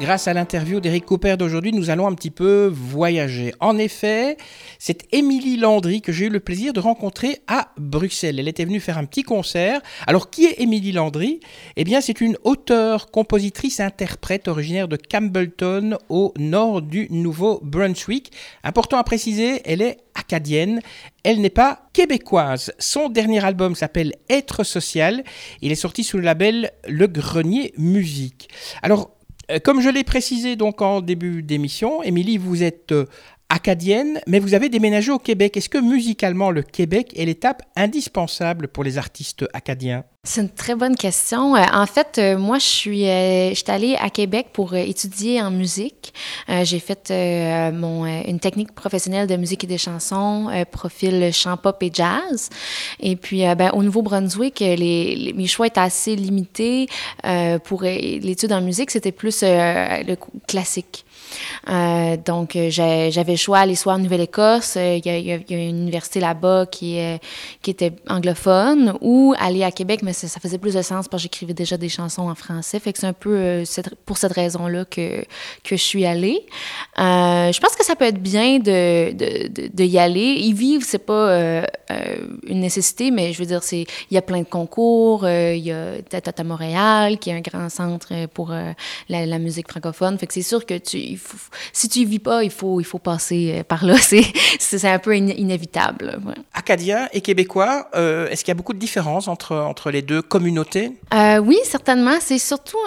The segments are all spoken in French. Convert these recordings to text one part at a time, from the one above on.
Grâce à l'interview d'Éric Cooper d'aujourd'hui, nous allons un petit peu voyager. En effet, c'est Émilie Landry que j'ai eu le plaisir de rencontrer à Bruxelles. Elle était venue faire un petit concert. Alors, qui est Émilie Landry? Eh bien, c'est une auteure, compositrice, interprète originaire de Campbellton, au nord du Nouveau-Brunswick. Important à préciser, elle est acadienne. Elle n'est pas québécoise. Son dernier album s'appelle Être social. Il est sorti sous le label Le Grenier Musique. Alors, comme je l'ai précisé donc en début d'émission, Émilie, vous êtes euh, acadienne, mais vous avez déménagé au Québec. Est-ce que musicalement, le Québec est l'étape indispensable pour les artistes acadiens? C'est une très bonne question. Euh, en fait, euh, moi, je suis, euh, je allée à Québec pour étudier en musique. J'ai fait mon, une technique professionnelle de musique et des chansons, profil chant pop et jazz. Et puis, ben, au Nouveau-Brunswick, mes choix étaient assez limités. Pour l'étude en musique, c'était plus le classique. Euh, donc, euh, j'avais le choix d'aller soit en Nouvelle-Écosse, euh, il y, a- une université là-bas qui, était anglophone, ou aller à Québec, mais ça, faisait plus de sens parce que j'écrivais déjà des chansons en français. Fait que c'est un peu pour cette raison-là que, je suis allée. Je pense que ça peut être bien de, y aller. Y vivre, c'est pas une nécessité, mais je veux dire, il y a plein de concours. Il y a Tata Montréal, qui est un grand centre pour la, la musique francophone. Fait que c'est sûr que tu, faut- si tu y vis pas, il faut, il faut passer euh, par là. C'est, un peu in- inévitable. ouais. Acadien et québécois, euh, est-ce qu'il y a beaucoup de différences entre, entre les deux communautés? Euh, oui, certainement. C'est surtout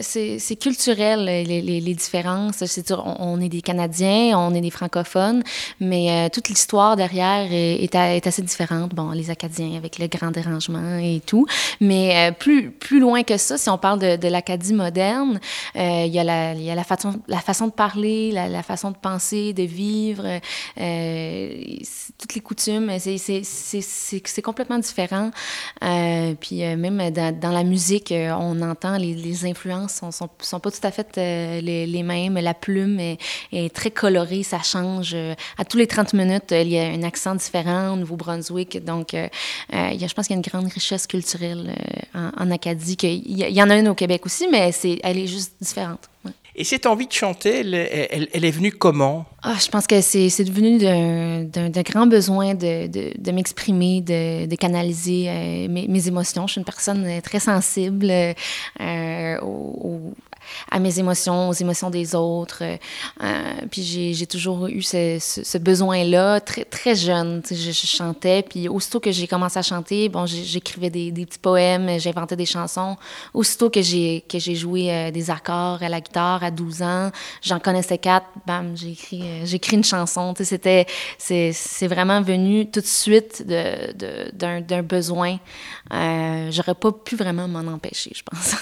c'est, culturel, les, les, les différences. C'est on, on est des Canadiens, on est des francophones, mais euh, toute l'histoire derrière est, est, assez différente. Bon, les Acadiens avec le grand dérangement et tout. Mais plus, plus loin que ça, si on parle de, de l'Acadie moderne, il y a, la, y a la, façon, la façon de parler, la, façon de penser, de vivre, euh, toutes les coutumes. C'est, complètement différent. Euh, puis euh, même dans, dans la musique, on entend les, influences sont, sont, sont pas tout à fait les, les mêmes. La plume est, est très colorée, ça change. à tous les 30 minutes, il y a un accent différent au Nouveau-Brunswick. Donc, il y a, je pense qu'il y a une grande richesse culturelle en, en Acadie. il y en a une au Québec aussi, mais c'est, elle est juste différente. ouais. Et cette envie de chanter, elle, est venue comment? Ah, je pense que c'est devenu d'un- grand besoin de, m'exprimer, de, canaliser euh, mes, émotions. Je suis une personne euh, très sensible euh, au- au- à mes émotions, aux émotions des autres. euh, euh, puis j'ai toujours eu ce, besoin-là, très, très jeune. Je, je chantais, puis aussitôt que j'ai commencé à chanter, bon, j'écrivais des, petits poèmes, j'inventais des chansons. Aussitôt que j'ai joué euh, des accords à la guitare à 12 ans, j'en connaissais quatre, bam, j'ai écrit, euh, une chanson. C'est, vraiment venu tout de suite de, de- d'un, d'un besoin. J'aurais pas pu vraiment m'en empêcher, je pense.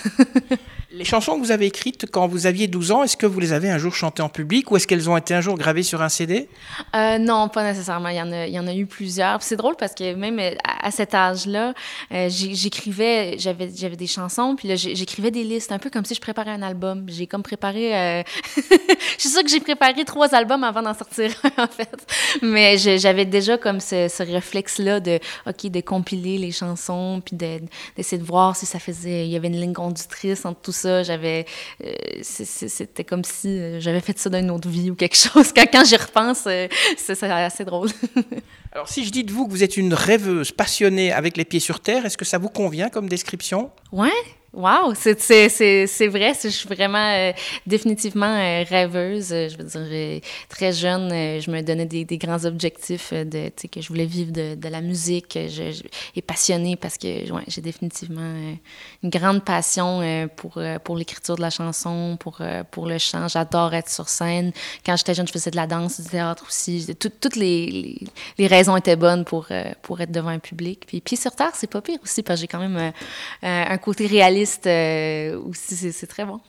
Les chansons que vous avez écrites quand vous aviez 12 ans, est-ce que vous les avez un jour chantées en public ou est-ce qu'elles ont été un jour gravées sur un CD Euh, non, pas nécessairement. Il y en a, eu plusieurs. C'est drôle parce que même euh, à, cet âge-là, euh, j'écrivais, j'avais, des chansons, puis là, j'écrivais des listes, un peu comme si je préparais un album. J'ai comme préparé, je suis sûre que j'ai préparé trois albums avant d'en sortir en fait. Mais j'avais déjà comme ce, réflexe-là de, ok, de compiler les chansons, puis de- d'essayer de voir si ça faisait, il y avait une ligne conductrice entre tout ça. J'avais, euh, c'était comme si euh, j'avais fait ça d'une autre vie ou quelque chose. Quand, quand j'y repense, euh, c'est c'est assez drôle. Alors si je dis de vous que vous êtes une rêveuse passionnée avec les pieds sur terre, est-ce que ça vous convient comme description? Ouais. Wow, c'est vrai, je suis vraiment euh, définitivement euh, rêveuse. Je veux dire, euh, très jeune, je me donnais des, des grands objectifs de, que je voulais vivre de, de la musique. Je, je- et passionnée parce que j'ai définitivement une grande passion pour, pour l'écriture de la chanson, pour, pour le chant. J'adore être sur scène. Quand j'étais jeune, je faisais de la danse, du théâtre aussi. Tout- toutes les, les, raisons étaient bonnes pour, pour être devant un public. Puis Pieds sur terre, c'est pas pire aussi parce que j'ai quand même un côté réaliste euh. C'est très bon.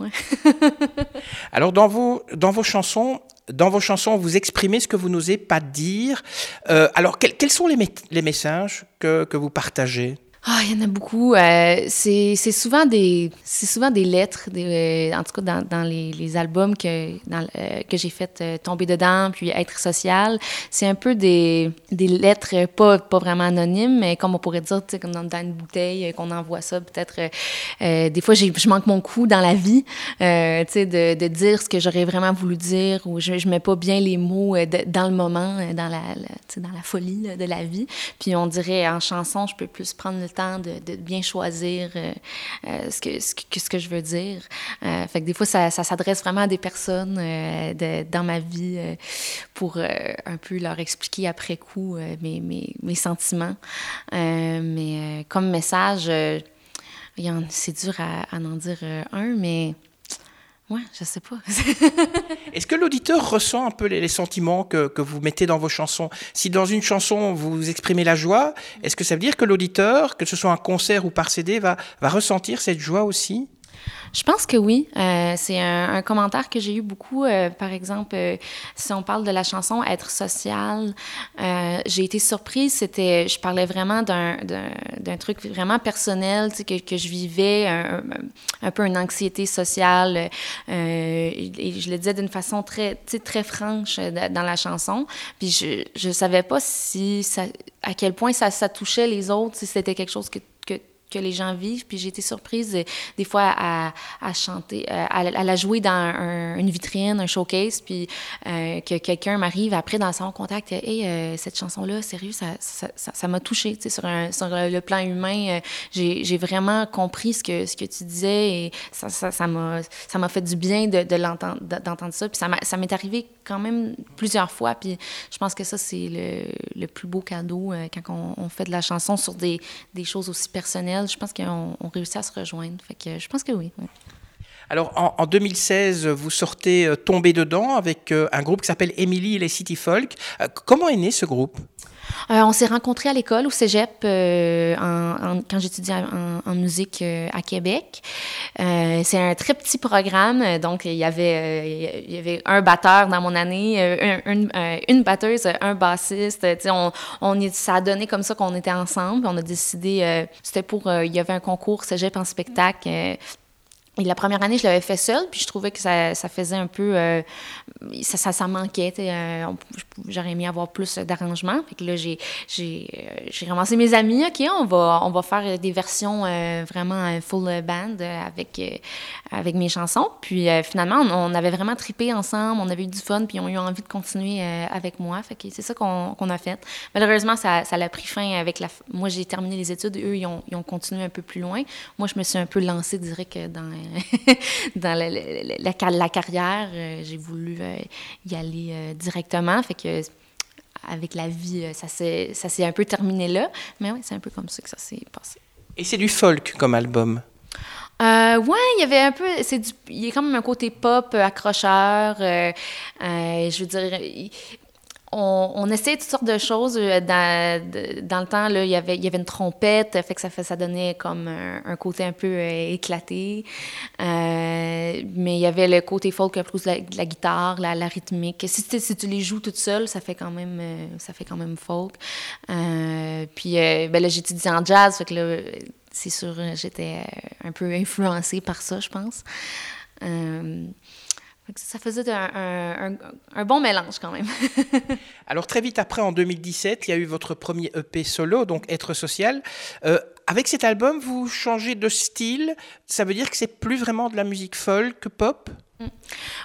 Alors dans vos, dans vos chansons, dans vos chansons, vous exprimez ce que vous n'osez pas dire. Euh, alors quels, quels sont les, les messages que, que vous partagez? Ah, il y en a beaucoup. Euh, c'est souvent des c'est souvent des lettres, euh, en tout cas dans, dans les, albums que euh, que j'ai fait euh, tomber dedans, puis être social. C'est un peu des, des lettres pas pas vraiment anonymes, mais comme on pourrait dire, tu sais, comme dans, une bouteille qu'on envoie ça. Peut-être des fois je manque mon coup dans la vie, tu sais, de, de, dire ce que j'aurais vraiment voulu dire ou je je mets pas bien les mots dans le moment, dans la, la dans la folie de la vie. Puis on dirait en chanson, je peux plus prendre le temps de, bien choisir euh, euh, ce, que, ce, que, ce, que, je veux dire. Euh, fait que des fois, ça, s'adresse vraiment à des personnes dans ma vie pour un peu leur expliquer après coup mes, mes, mes, sentiments. mais comme message, c'est dur à, à, en dire un, mais Ouais, je sais pas. Est-ce que l'auditeur ressent un peu les, sentiments que, que, vous mettez dans vos chansons? Si dans une chanson vous exprimez la joie, est-ce que ça veut dire que l'auditeur, que ce soit un concert ou par CD, va, va ressentir cette joie aussi? Je pense que oui. Euh, c'est un, commentaire que j'ai eu beaucoup. Euh, par exemple, euh, si on parle de la chanson Être social, j'ai été surprise. C'était, je parlais vraiment d'un, truc vraiment personnel, tu sais, que, que je vivais, un, peu une anxiété sociale. Et je le disais d'une façon très, tu sais, très franche dans la chanson. Puis je, je savais pas si à quel point ça, ça touchait les autres, si c'était quelque chose que que les gens vivent. Puis j'ai été surprise euh, des fois à, chanter, euh, à, la jouer dans un, une vitrine, un showcase, puis euh, que quelqu'un m'arrive après dans son contact, hey, cette chanson-là, sérieux, ça m'a ça, ça, ça touché, tu sais, sur, le plan humain. j'ai vraiment compris ce que, tu disais et ça m'a fait du bien de, d'entendre ça. Puis ça m'est arrivé quand même plusieurs fois. Puis je pense que ça, c'est le, plus beau cadeau quand on, fait de la chanson sur des choses aussi personnelles je pense qu'on réussit à se rejoindre. Je pense que oui. Alors, en, en, 2016, vous sortez euh, Tomber dedans avec euh, un groupe qui s'appelle Emily et les City Folk. Euh, comment est né ce groupe? Euh, on s'est rencontrés à l'école, au cégep, euh, en, quand j'étudiais en, musique euh, à Québec. C'est un très petit programme, donc il y avait, un batteur dans mon année, un, une, batteuse, un bassiste. On, ça a donné comme ça qu'on était ensemble. On a décidé, c'était pour, il y avait un concours cégep en spectacle la première année, je l'avais fait seule, puis je trouvais que ça, ça faisait un peu... Euh, ça, ça, manquait. Euh, J'aurais aimé avoir plus d'arrangements. Fait là, j'ai euh, ramassé mes amis. OK, on va, on va faire des versions euh, vraiment full band avec, avec mes chansons. Puis finalement, on, on, avait vraiment tripé ensemble. On avait eu du fun, puis ils ont eu envie de continuer avec moi. C'est ça qu'on qu a fait. Malheureusement, ça, ça a pris fin avec la... Moi, j'ai terminé les études. Eux, ils ont, ils ont continué un peu plus loin. Moi, je me suis un peu lancée direct dans dans la, la, la, carrière. Euh, j'ai voulu euh, y aller euh, directement. Fait que avec la vie, ça s'est un peu terminé là. Mais oui, c'est un peu comme ça que ça s'est passé. Et c'est du folk comme album? Euh, ouais, il y avait un peu, c'est du, il y a quand même un côté pop accrocheur. Euh, euh, je veux dire, on, on essayait toutes sortes de choses. Euh, dans, le temps, il, y avait, une trompette, ça, donnait comme un, côté un peu euh, éclaté. Euh, mais il y avait le côté folk plus la, la guitare, la, rythmique. Si, tu les joues toute seule, ça fait quand même, ça fait quand même folk. Puis ben là, j'étudie en jazz, c'est sûr, j'étais un peu influencée par ça, je pense. Ça faisait un, bon mélange quand même. Alors très vite après, en 2017, il y a eu votre premier EP solo, donc Être social. Euh, avec cet album, vous changez de style. Ça veut dire que c'est plus vraiment de la musique folk, pop? Mm.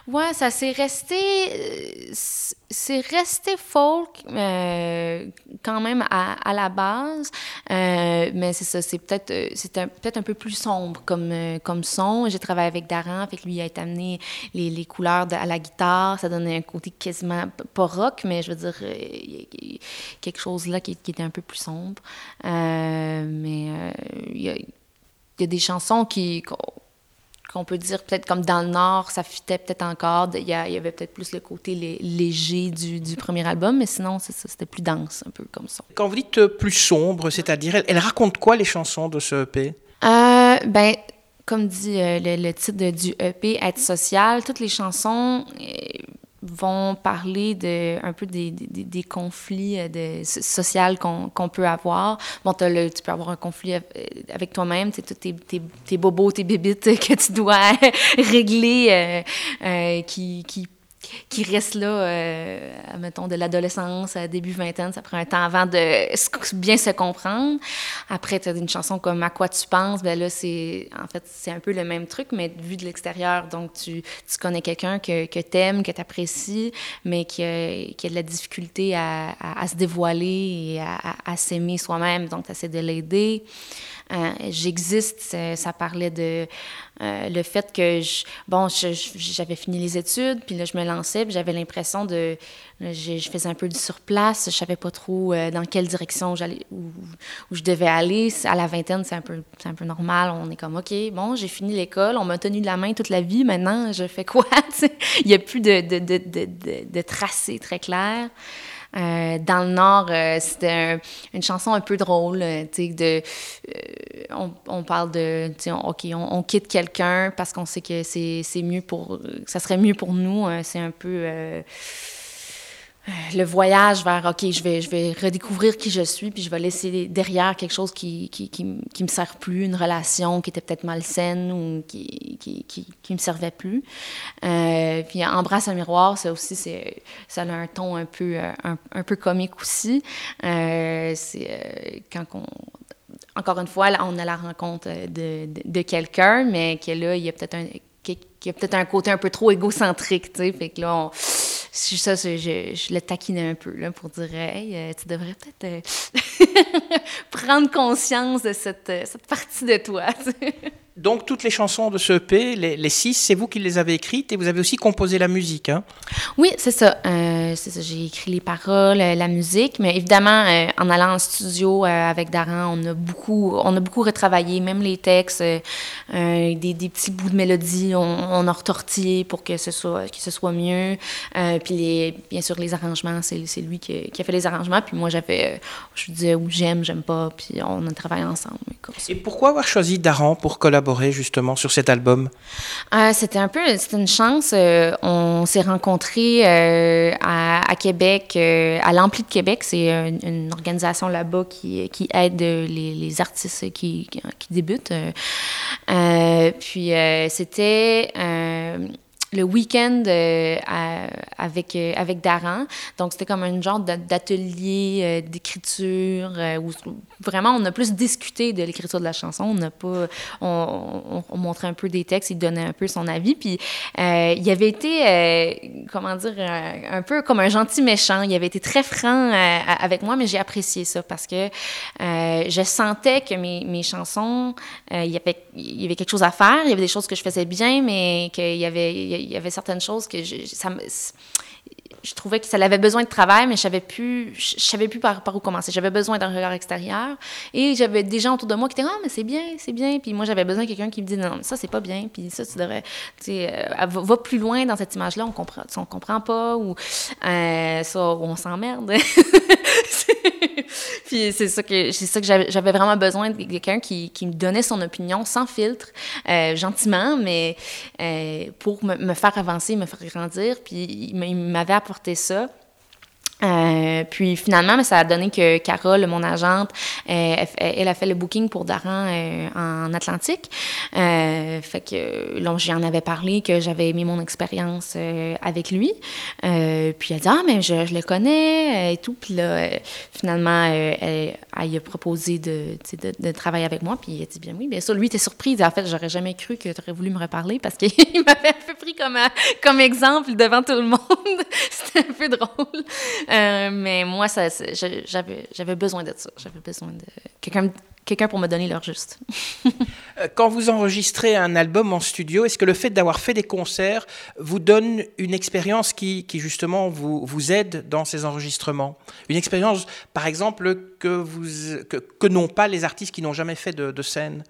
Ouais, ça s'est resté, euh, c'est resté folk euh, quand même à, à la base, euh, mais c'est ça, c'est peut-être, euh, c'est peut-être un peu plus sombre comme euh, comme son. J'ai travaillé avec Daran, fait que lui a amené les, les couleurs de, à la guitare, ça donnait un côté quasiment pas rock, mais je veux dire quelque chose là qui, était un peu plus sombre. mais il y a des chansons qui qu'on peut dire peut-être comme dans le Nord, ça fitait peut-être encore. Il y, avait peut-être plus le côté léger du, du premier album, mais sinon, c'était plus dense, un peu comme ça. Quand vous dites euh, plus sombre, c'est-à-dire, elle, elle, raconte quoi les chansons de ce EP? Euh, ben, comme dit euh, le, le, titre de, du EP, Être social, toutes les chansons euh, vont parler de un peu des, des, conflits euh, de, sociaux qu'on peut avoir. Bon, le, tu peux avoir un conflit avec toi-même, tes, tes, tes, bobos, tes bébites que tu dois régler, euh, euh, qui, qui qui reste là, euh, mettons, de l'adolescence à début vingtaine. Ça prend un temps avant de bien se comprendre. Après, tu as une chanson comme À quoi tu penses? Ben là, c'est en fait, c'est un peu le même truc, mais vu de l'extérieur. Donc, tu, tu connais quelqu'un que, que tu aimes, que tu apprécies, mais qui a, qui a, de la difficulté à, à, se dévoiler et à, à s'aimer soi-même. Donc, tu essaies de l'aider. Euh, j'existe, ça, parlait de euh, le fait que, bon, j'avais fini les études, puis là, je me lançais, puis j'avais l'impression de... Je, faisais un peu du surplace, je savais pas trop euh, dans quelle direction j'allais, où, je devais aller. À la vingtaine, c'est un, peu, un peu normal. On est comme, OK, bon, j'ai fini l'école, on m'a tenu de la main toute la vie, maintenant, je fais quoi? Il n'y a plus de, de, de, de, de tracé très clair. Euh, dans le Nord, euh, c'était une chanson un peu drôle, euh, tu sais, de... On, on, parle de, OK, on, on quitte quelqu'un parce qu'on sait que c'est mieux pour... ça serait mieux pour nous. c'est un peu le voyage vers OK, je vais, je vais redécouvrir qui je suis, puis je vais laisser derrière quelque chose qui, qui, qui, qui me sert plus, une relation qui était peut-être malsaine ou qui, qui, qui, qui me servait plus. Euh, puis Embrasse un miroir, ça aussi, c'est, ça a un ton un peu, un, un peu comique aussi. Euh, c'est euh, quand on encore une fois, là, on a la rencontre de, de, de quelqu'un, mais que là, il y a peut-être un, qui, a peut-être un côté un peu trop égocentrique, tu sais. Fait que là, on, ça, je, je, le taquinais un peu là, pour dire euh, tu devrais peut-être euh, prendre conscience de cette, euh, cette partie de toi. Donc, toutes les chansons de ce EP, les, les six, c'est vous qui les avez écrites et vous avez aussi composé la musique. Hein? Oui, c'est ça. Euh, c'est ça. J'ai écrit les paroles, euh, la musique, mais évidemment, euh, en allant en studio euh, avec Daran, on a beaucoup, on a beaucoup retravaillé, même les textes, des, des, petits bouts de mélodie, on, on, a retortillé pour que ce soit, que ce soit mieux. puis, les, bien sûr, les arrangements, c'est lui qui, qui, a fait les arrangements. Puis moi, j'avais, je disais où j'aime, j'aime pas, puis on a travaillé ensemble. Et pourquoi avoir choisi Daran pour collaborer? Justement sur cet album? Euh, C'était un peu, une chance. Euh, on s'est rencontrés euh, à, Québec, euh, à l'Ampli de Québec. C'est une, organisation là-bas qui, aide les, artistes qui débutent. puis c'était le week-end euh, avec, euh, avec Daran. Donc, c'était comme un genre d'atelier euh, d'écriture où vraiment on a plus discuté de l'écriture de la chanson. On n'a pas. On, on, on, montrait un peu des textes, il donnait un peu son avis. Puis, il avait été, comment dire, un, peu comme un gentil méchant. Il avait été très franc avec moi, mais j'ai apprécié ça parce que je sentais que mes, mes chansons, il, y avait, il y avait quelque chose à faire. Il y avait des choses que je faisais bien, mais qu'il y avait certaines choses que je, je trouvais que ça avait besoin de travail, mais je savais plus, je savais plus par, où commencer. J'avais besoin d'un regard extérieur. Et j'avais des gens autour de moi qui étaient, ah, mais c'est bien, c'est bien. Puis moi, j'avais besoin de quelqu'un qui me dit, non, ça, c'est pas bien. Puis ça, tu devrais, tu sais, euh, va, plus loin dans cette image-là, on comprend, on comprend pas, ou euh, ça, on s'emmerde. puis c'est ça que, c'est ça que j'avais vraiment besoin de quelqu'un qui, me donnait son opinion sans filtre, euh, gentiment, mais euh, pour me, faire avancer, me faire grandir. Puis il m'avait apporté ça. Euh, puis finalement, ça a donné que Carole, mon agente, euh, elle a fait le booking pour Daran euh, en Atlantique. Euh, fait que là, j'en avais parlé, que j'avais aimé mon expérience avec lui. Puis elle dit Ah, mais je, je le connais et tout. Puis là, finalement, elle, elle, a proposé de, de, de, travailler avec moi. Puis il a dit Bien oui, bien sûr. Lui était surpris. En fait, j'aurais jamais cru que tu aurais voulu me reparler parce qu'il m'avait un peu pris comme, comme exemple devant tout le monde. C'était un peu drôle. Euh, mais moi, j'avais besoin de ça. J'avais besoin de quelqu'un quelqu'un pour me donner l'heure juste. Euh, quand vous enregistrez un album en studio, est-ce que le fait d'avoir fait des concerts vous donne une expérience qui, qui, justement vous, vous aide dans ces enregistrements? Une expérience, par exemple, que, vous, que, que n'ont pas les artistes qui n'ont jamais fait de, de scène?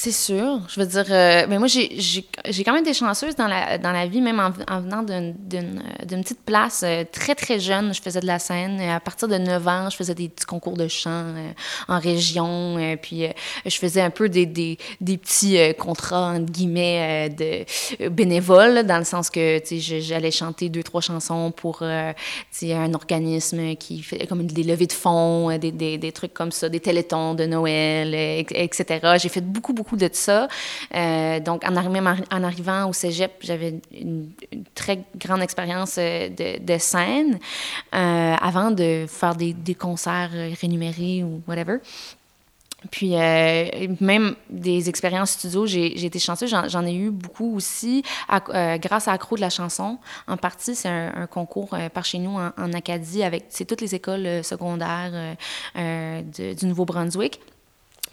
C'est sûr. Je veux dire, euh, mais moi, j'ai quand même été chanceuse dans la, dans la vie, même en, venant d'une petite place euh, très, très jeune. Je faisais de la scène. À partir de 9 ans, je faisais des petits concours de chant euh, en région. puis je faisais un peu des, des, des petits contrats, entre guillemets, de bénévoles, dans le sens que j'allais chanter deux, trois chansons pour un organisme qui fait comme des levées de fonds, des, des, des trucs comme ça, des télétons de Noël, etc. J'ai fait beaucoup, beaucoup de ça. Euh, donc, en, arrivant au cégep, j'avais une, très grande expérience euh, de, scène euh, avant de faire des, concerts rémunérés ou whatever. Puis même des expériences studio, j'ai été chanceuse, j'en ai eu beaucoup aussi grâce à Accro de la chanson. En partie, c'est un, concours par chez nous en, Acadie avec toutes les écoles secondaires du Nouveau-Brunswick.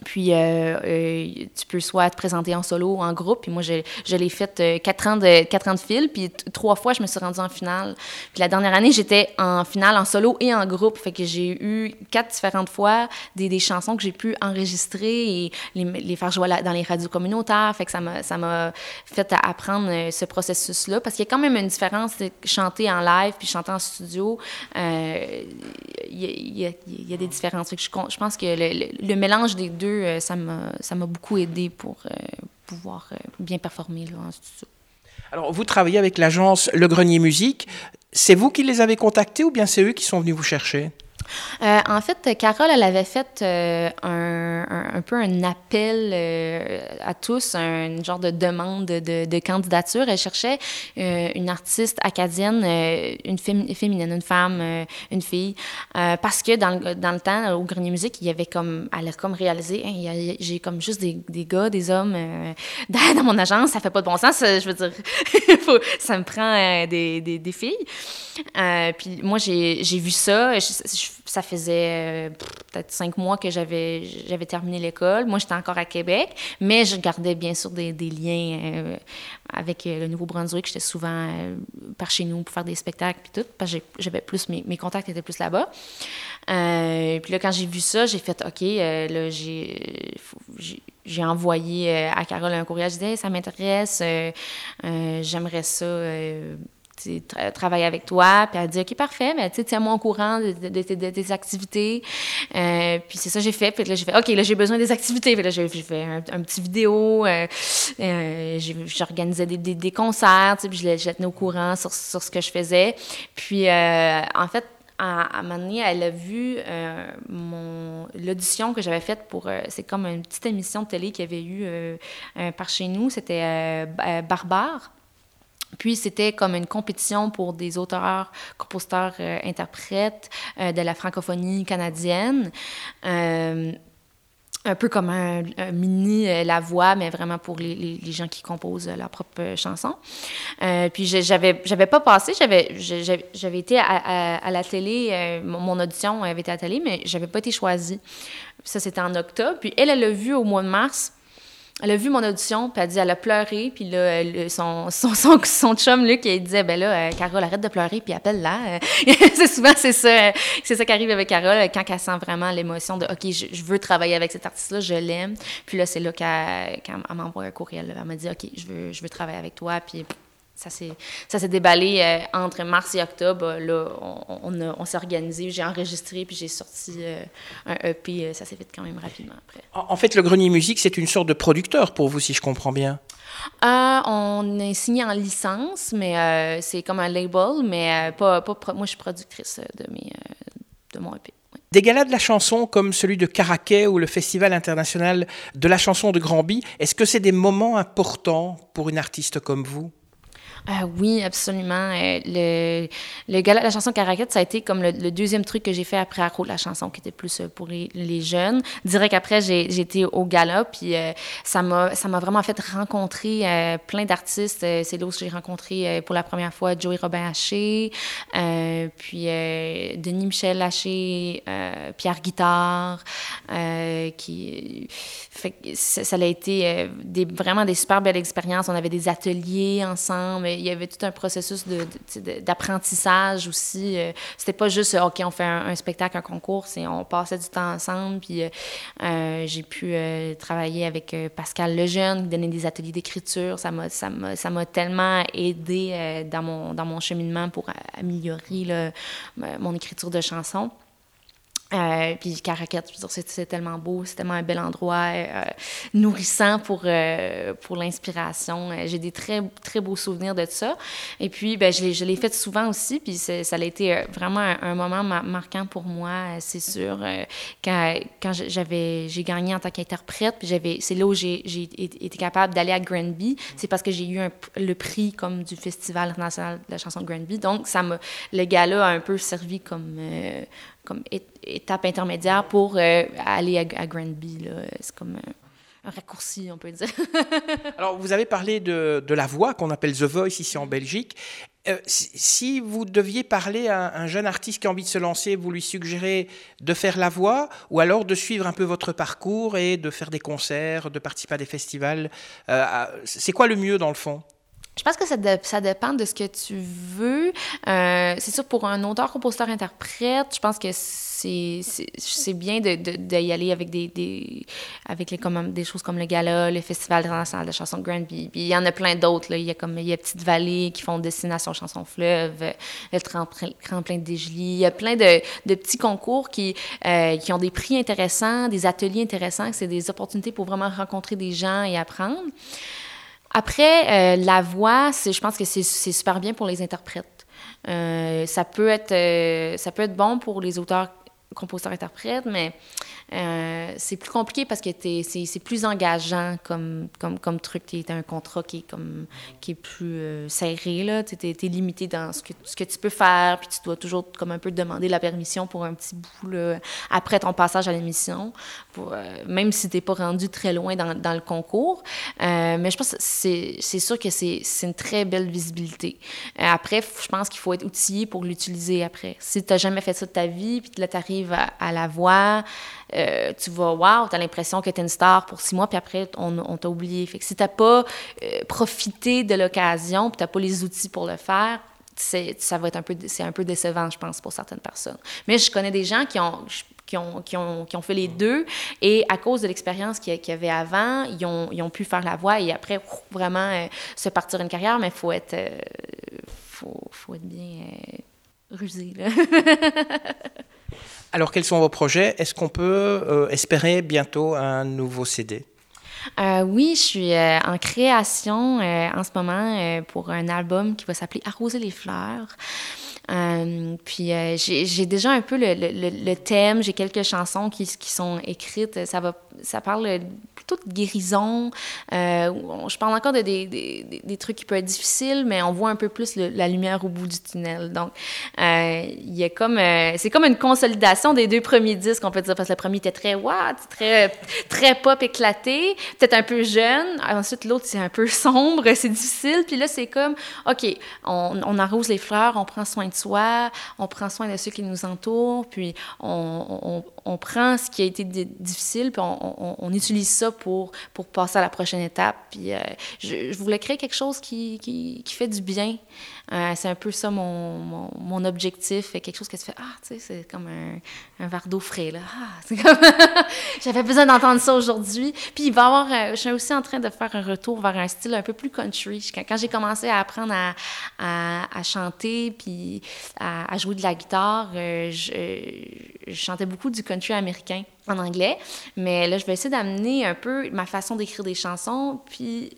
Puis, euh, euh, tu peux soit te présenter en solo ou en groupe. Puis moi, je, je l'ai fait euh, quatre, ans de, quatre ans de fil. Puis trois fois, je me suis rendue en finale. Puis la dernière année, j'étais en finale en solo et en groupe. Fait que j'ai eu quatre différentes fois des, des chansons que j'ai pu enregistrer et les, faire jouer dans les radios communautaires. Fait que ça m'a, ça m'a fait apprendre ce processus-là. Parce qu'il y a quand même une différence de chanter en live puis chanter en studio. Il y, y, a des différences. Fait que je, je pense que le, le mélange des deux euh, ça m'a beaucoup aidé pour euh, pouvoir euh, bien performer là, en studio. Alors, vous travaillez avec l'agence Le Grenier Musique. C'est vous qui les avez contactés ou bien c'est eux qui sont venus vous chercher? Euh, en fait, Carole, elle avait fait euh, un, peu un appel euh, à tous, un genre de demande de, candidature. Elle cherchait une artiste acadienne, une féminine, une femme, une fille, parce que dans le, temps, au Grenier Musique, il y avait comme, elle a comme réalisé, hein, j'ai comme juste des, gars, des hommes dans, mon agence, ça fait pas de bon sens. Je veux dire, ça me prend des, filles. puis moi, j'ai vu ça. Ça faisait euh, peut-être cinq mois que j'avais, j'avais terminé l'école. Moi, j'étais encore à Québec, mais je gardais bien sûr des, des liens euh, avec euh, le Nouveau-Brunswick. J'étais souvent par chez nous pour faire des spectacles puis tout, parce que j'avais plus, mes, mes, contacts étaient plus là-bas. puis là, quand j'ai vu ça, j'ai fait, OK, là, j'ai, j'ai envoyé à Carole un courriel. Je disais, ça m'intéresse, j'aimerais ça travailler avec toi. Puis elle dit, OK, parfait, mais tu tiens-moi au courant de, tes activités. Euh, puis c'est ça j'ai fait. Puis là, j'ai fait, OK, là, j'ai besoin des activités. Puis là, j'ai fait un, petit vidéo. Euh, euh, J'organisais des, des, concerts, puis je, je la tenais au courant sur, sur, ce que je faisais. Puis, en fait, à, un moment donné, elle a vu mon l'audition que j'avais faite pour... C'est comme une petite émission de télé qu'il y avait eu par chez nous. C'était Barbare. Puis c'était comme une compétition pour des auteurs, compositeurs, euh, interprètes euh, de la francophonie canadienne. Euh, un peu comme un, mini La Voix, mais vraiment pour les, gens qui composent leur propre chanson. puis j'avais j'avais pas passé, j'avais été à, à, la télé, mon audition avait été à la télé, mais j'avais pas été choisie. Ça c'était en octobre. Puis elle elle l'a vu au mois de mars elle a vu mon audition, puis elle dit, elle a pleuré, puis là, son, son, son, son, chum, Luc, il disait, ben là, euh, Carole, arrête de pleurer, puis appelle-la. c'est souvent, c'est ça, c'est ça qui arrive avec Carole, quand elle sent vraiment l'émotion de, OK, je, veux travailler avec cet artiste-là, je l'aime. Puis là, c'est là qu'elle, m'envoie un courriel, elle m'a dit, OK, je veux, je veux travailler avec toi, puis ça s'est déballé euh, entre mars et octobre. Là, on, on, s'est organisé, j'ai enregistré, puis j'ai sorti euh, un EP. Euh, ça s'est fait quand même rapidement après. En fait, le Grenier Musique, c'est une sorte de producteur pour vous, si je comprends bien. on est signé en licence, mais c'est comme un label, mais pas, pas, moi, je suis productrice de, mes, de mon EP. Des galas de la chanson comme celui de Caraquet ou le Festival international de la chanson de Granby, est-ce que c'est des moments importants pour une artiste comme vous? Ah oui, absolument. Euh, le, le gala la chanson Caracat, ça a été comme le, deuxième truc que j'ai fait après de la chanson, qui était plus euh, pour les, les jeunes. Direct après, j'ai été au gala, puis euh, ça m'a vraiment fait rencontrer plein d'artistes. C'est là où j'ai rencontré pour la première fois Joey Robin Haché, puis Denis Michel Haché, Pierre Guitard, qui... Fait, ça, ça, a été des, vraiment des super belles expériences. On avait des ateliers ensemble il y avait tout un processus d'apprentissage aussi. C'était pas juste OK, on fait un, spectacle, un concours, c'est on passait du temps ensemble. Puis j'ai pu travailler avec Pascal Lejeune, qui donnait des ateliers d'écriture. Ça m'a tellement aidé dans mon dans mon cheminement pour améliorer mon écriture de chansons. Euh, puis Caracat, c'est tellement beau, c'est tellement un bel endroit, euh, nourrissant pour, euh, pour l'inspiration. J'ai des très, très beaux souvenirs de ça. Et puis, ben, je l'ai fait souvent aussi, puis ça a été vraiment un, moment marquant pour moi, c'est sûr. quand quand j'ai gagné en tant qu'interprète, c'est là où j'ai été capable d'aller à Granby, c'est parce que j'ai eu le prix comme du Festival international de la chanson de Granby. Donc, ça le gala a un peu servi comme comme étape intermédiaire pour euh, aller à, Granby. C'est comme un, raccourci, on peut dire. Alors, vous avez parlé de, de la voix qu'on appelle The Voice ici en Belgique. Euh, si, vous deviez parler à un jeune artiste qui a envie de se lancer, vous lui suggérez de faire la voix ou alors de suivre un peu votre parcours et de faire des concerts, de participer à des festivals. Euh, c'est quoi le mieux dans le fond? Je pense que ça, ça, dépend de ce que tu veux. Euh, c'est sûr, pour un auteur, compositeur, interprète, je pense que c'est bien d'y de, de, aller avec des, des avec les, comme, des choses comme le Gala, le Festival international de chansons de Granby. Il y en a plein d'autres. Il y a comme il y a Petite Vallée qui font Destination Chanson Fleuve, le Tremplin de Dégely. Il y a plein de, de petits concours qui, euh, qui ont des prix intéressants, des ateliers intéressants. C'est des opportunités pour vraiment rencontrer des gens et apprendre. Après, euh, la voix, je pense que c'est super bien pour les interprètes. Euh, ça, peut être, euh, ça peut être bon pour les auteurs, compositeurs, interprètes, mais euh, c'est plus compliqué parce que c'est plus engageant comme, comme, comme truc. Tu un contrat qui est, comme, qui est plus euh, serré. Tu es, limité dans ce que, ce que tu peux faire, puis tu dois toujours comme un peu demander la permission pour un petit bout là, après ton passage à l'émission, euh, même si tu n'es pas rendu très loin dans, dans le concours. mais je pense que c'est sûr que c'est une très belle visibilité. après, je pense qu'il faut être outillé pour l'utiliser après. Si tu n'as jamais fait ça de ta vie, puis là, tu arrives à, la voix, euh, tu vas, wow, tu as l'impression que tu es une star pour six mois, puis après, on, t'a oublié. Fait que si tu pas euh, profité de l'occasion, puis tu n'as pas les outils pour le faire, ça va être un peu, c'est un peu décevant, je pense, pour certaines personnes. Mais je connais des gens qui ont, qui ont, qui ont, qui ont fait les deux et à cause de l'expérience qu'il y avait avant, ils ont, ils ont, pu faire la voix et après, vraiment euh, se partir une carrière, mais il faut être, faut, faut, être bien rusé. Là. Alors, quels sont vos projets? Est-ce qu'on peut euh, espérer bientôt un nouveau CD euh, oui, je suis euh, en création en ce moment pour un album qui va s'appeler Arroser les fleurs. Puis j'ai déjà un peu le, le, thème, j'ai quelques chansons qui, qui, sont écrites. Ça, va, ça parle toute guérison. Euh, je parle encore de des, des, des, trucs qui peuvent être difficiles, mais on voit un peu plus la lumière au bout du tunnel. Donc, euh, il y comme, euh, c'est comme une consolidation des deux premiers disques, on peut dire, parce que le premier était très what, très, très pop éclaté, peut-être un peu jeune. Ensuite, l'autre, c'est un peu sombre, c'est difficile. Puis là, c'est comme, OK, on, on, arrose les fleurs, on prend soin de soi, on prend soin de ceux qui nous entourent, puis on, on, on prend ce qui a été difficile, puis on, on utilise ça pour, pour passer à la prochaine étape. Puis euh, je, je, voulais créer quelque chose qui, qui, qui fait du bien. Euh, c'est un peu ça mon, mon, mon, objectif. Quelque chose que tu fais, ah, tu sais, c'est comme un, un verre d'eau frais, là. Ah, comme... J'avais besoin d'entendre ça aujourd'hui. Puis il va avoir, euh, je suis aussi en train de faire un retour vers un style un peu plus country. Quand, j'ai commencé à apprendre à, à, chanter, puis à, jouer de la guitare, je, je chantais beaucoup du country américain en anglais, mais là, je vais essayer d'amener un peu ma façon d'écrire des chansons, puis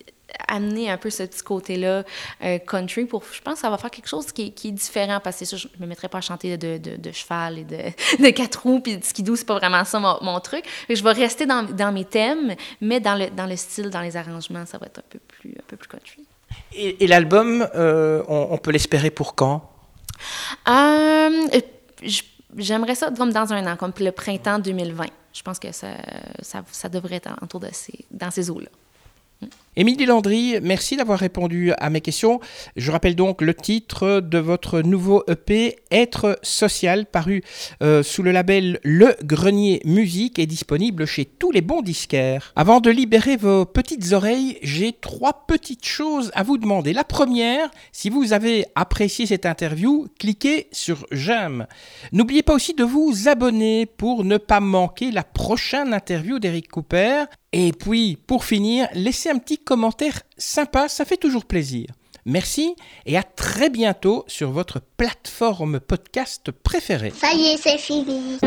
amener un peu ce petit côté-là euh, country pour je pense que ça va faire quelque chose qui, qui est différent parce que ça je me mettrais pas à chanter de, de, de cheval et de, de quatre roues puis de skidoo c'est pas vraiment ça mon, mon truc je vais rester dans, dans, mes thèmes mais dans le, dans le style dans les arrangements ça va être un peu plus un peu plus country et, et l'album euh, on, on, peut l'espérer pour quand? Euh, j'aimerais ça comme dans un an, comme le printemps 2020. Je pense que ça, ça, ça devrait être autour de ces, dans ces eaux-là. Émilie Landry, merci d'avoir répondu à mes questions. Je rappelle donc le titre de votre nouveau EP, Être social, paru euh, sous le label Le Grenier Musique et disponible chez tous les bons disquaires. Avant de libérer vos petites oreilles, j'ai trois petites choses à vous demander. La première, si vous avez apprécié cette interview, cliquez sur j'aime. N'oubliez pas aussi de vous abonner pour ne pas manquer la prochaine interview d'Eric Cooper. Et puis, pour finir, laissez un petit commentaire sympa, ça fait toujours plaisir. Merci et à très bientôt sur votre plateforme podcast préférée. Ça y est, c'est fini.